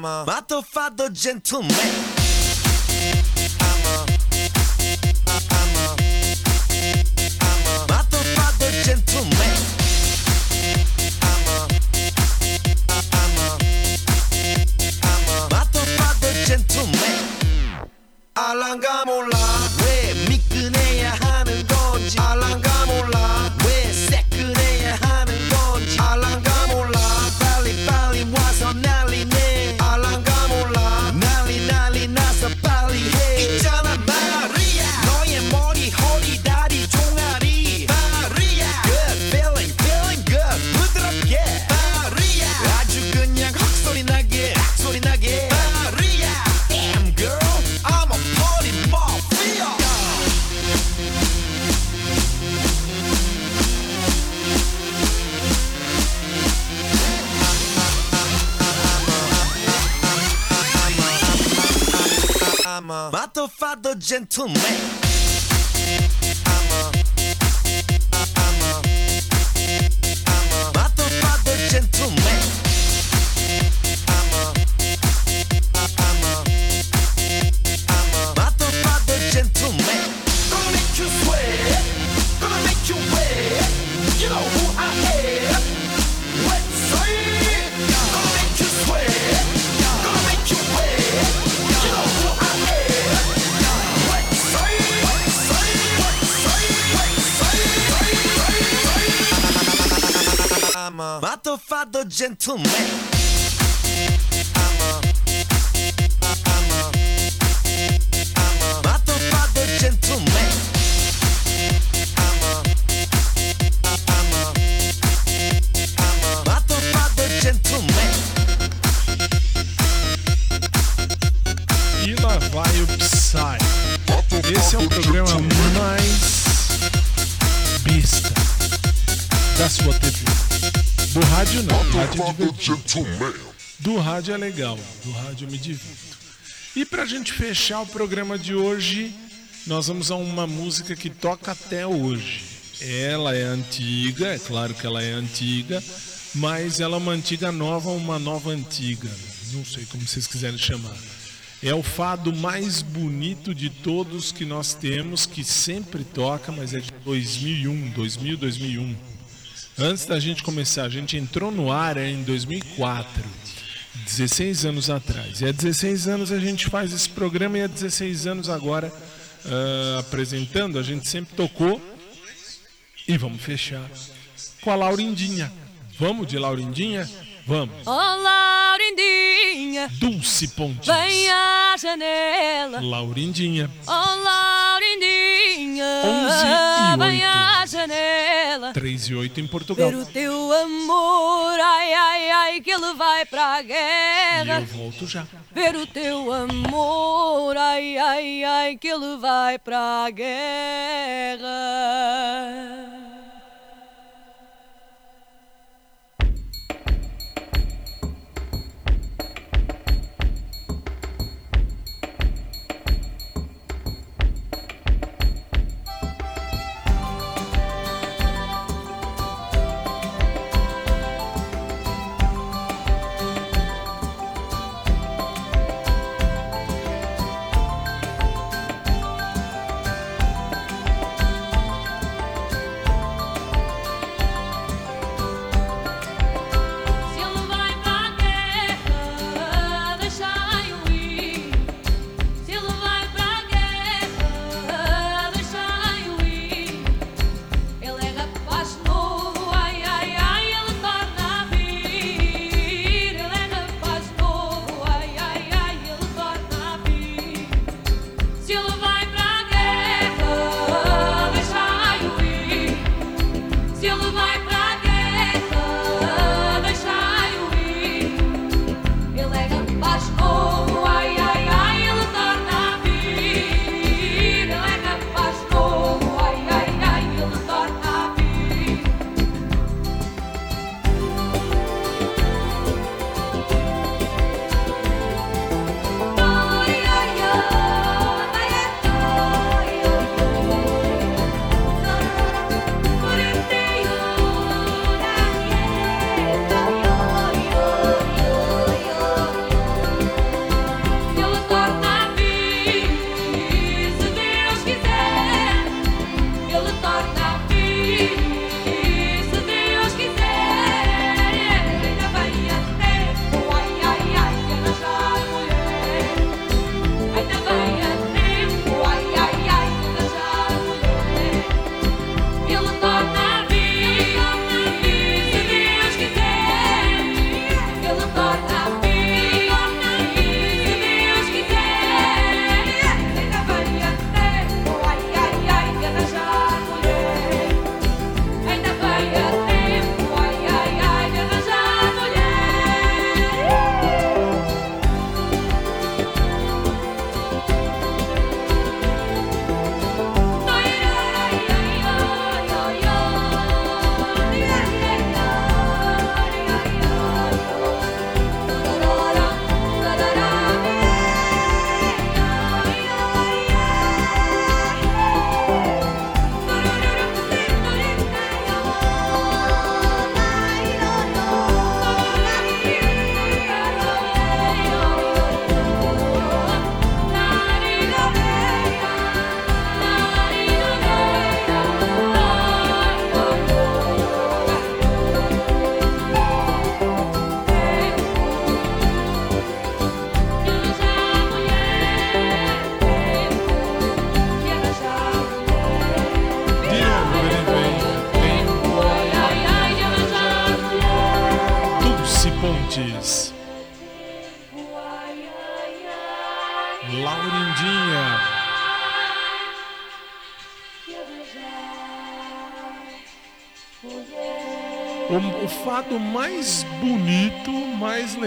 I'm a motherfucker gentleman listen. É legal, do rádio me divirto. E pra gente fechar o programa de hoje, nós vamos a uma música que toca até hoje. Ela é antiga, é claro que ela é antiga, mas ela é uma antiga nova, uma nova antiga. Não sei como vocês quiserem chamar. É o fado mais bonito de todos que nós temos, que sempre toca, mas é de 2001, 2000, 2001. Antes da gente começar, a gente entrou no ar em 2004, 16 anos atrás. E há 16 anos a gente faz esse programa e há 16 anos agora ah, apresentando, a gente sempre tocou. E vamos fechar com a Laurindinha. Vamos de Laurindinha? Vamos. Oh, Laurindinha, Dulce Pontes. vem à janela. Laurindinha. Oh, Laurindinha, 11 e vem 8. à janela. 3 e 8 em Portugal. Ver o teu amor, ai, ai, ai, que ele vai para a E guerra. eu volto já. Ver o teu amor, ai, ai, ai, que ele vai para a guerra.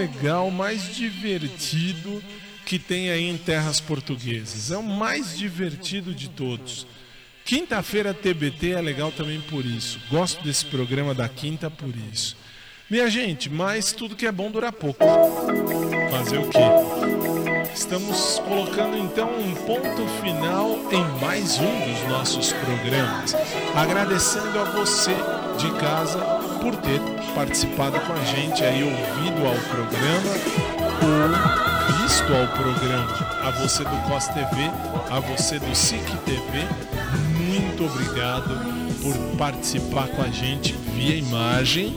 Legal, mais divertido que tem aí em terras portuguesas. É o mais divertido de todos. Quinta-feira TBT é legal também por isso. Gosto desse programa da quinta por isso. Minha gente, mas tudo que é bom dura pouco. Fazer o quê? Estamos colocando então um ponto final em mais um dos nossos programas. Agradecendo a você de casa por ter participado com a gente aí, ouvido ao programa ou visto ao programa. A você do COS TV, a você do SIC TV, muito obrigado por participar com a gente via imagem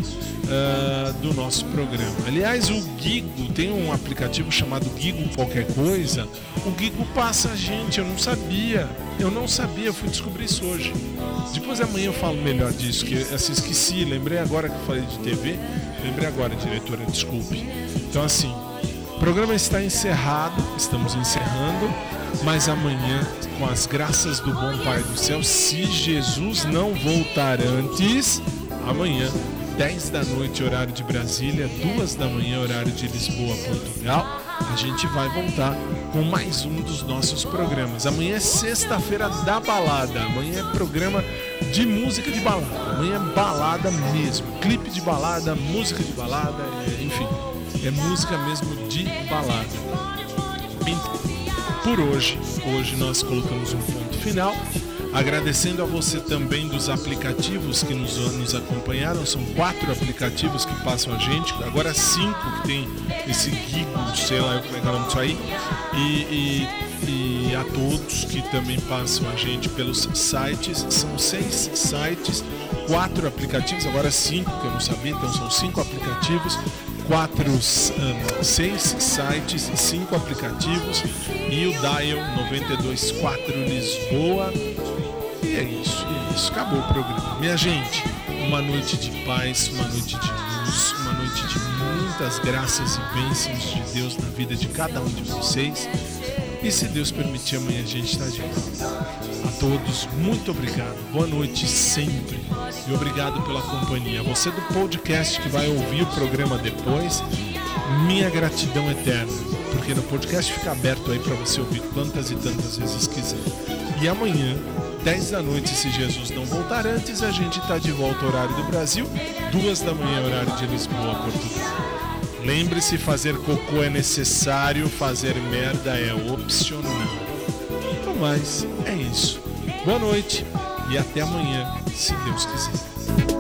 ah, do nosso programa. Aliás, o Gigo tem um aplicativo chamado Gigo Qualquer Coisa. O Gigo passa a gente, eu não sabia. Eu não sabia, eu fui descobrir isso hoje. Depois amanhã eu falo melhor disso, que assim, esqueci, lembrei agora que eu falei de TV. Lembrei agora, diretora, desculpe. Então assim, o programa está encerrado, estamos encerrando, mas amanhã, com as graças do bom Pai do céu, se Jesus não voltar antes, amanhã, 10 da noite, horário de Brasília, 2 da manhã, horário de Lisboa, Portugal, a gente vai voltar com mais um dos nossos programas. Amanhã é sexta-feira da balada, amanhã é programa de música de balada, amanhã é balada mesmo, clipe de balada, música de balada, é- enfim, é música mesmo de balada. Por hoje, hoje nós colocamos um ponto final. Agradecendo a você também dos aplicativos que nos, nos acompanharam. São quatro aplicativos que passam a gente. Agora cinco que tem esse Gigo, sei lá como é que é o nome disso aí. E, e- e a todos que também passam a gente pelos sites. São seis sites, quatro aplicativos, agora cinco que eu não sabia, então são cinco aplicativos quatro, ahn, seis sites, cinco aplicativos e o Dial 924 Lisboa. E é isso, e é isso. Acabou o programa. Minha gente, uma noite de paz, uma noite de luz, uma noite de muitas graças e bênçãos de Deus na vida de cada um de vocês. E se Deus permitir, amanhã a gente está de volta. todos, muito obrigado. Boa noite sempre. E obrigado pela companhia. Você do podcast que vai ouvir o programa depois, minha gratidão eterna. Porque no podcast fica aberto aí para você ouvir quantas e tantas vezes quiser. E amanhã, 10 da noite, se Jesus não voltar antes, a gente tá de volta ao horário do Brasil, 2 da manhã, horário de Lisboa, Portugal. Lembre-se, fazer cocô é necessário, fazer merda é opcional. No mais, é isso. Boa noite e até amanhã, se Deus quiser.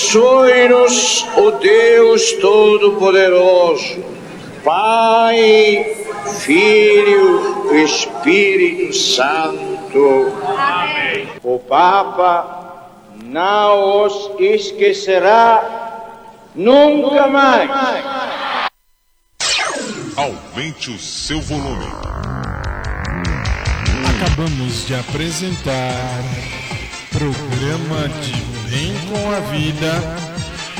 Abençoe-nos o Deus Todo-Poderoso, Pai, Filho e Espírito Santo. Amém. O Papa não os esquecerá nunca mais. Aumente o seu volume. Acabamos de apresentar programa de com a Vida,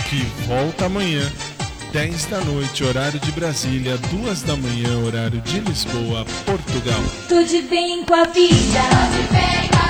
que volta amanhã, 10 da noite, horário de Brasília, 2 da manhã, horário de Lisboa, Portugal. Tudo bem com a vida. Tudo bem com a vida.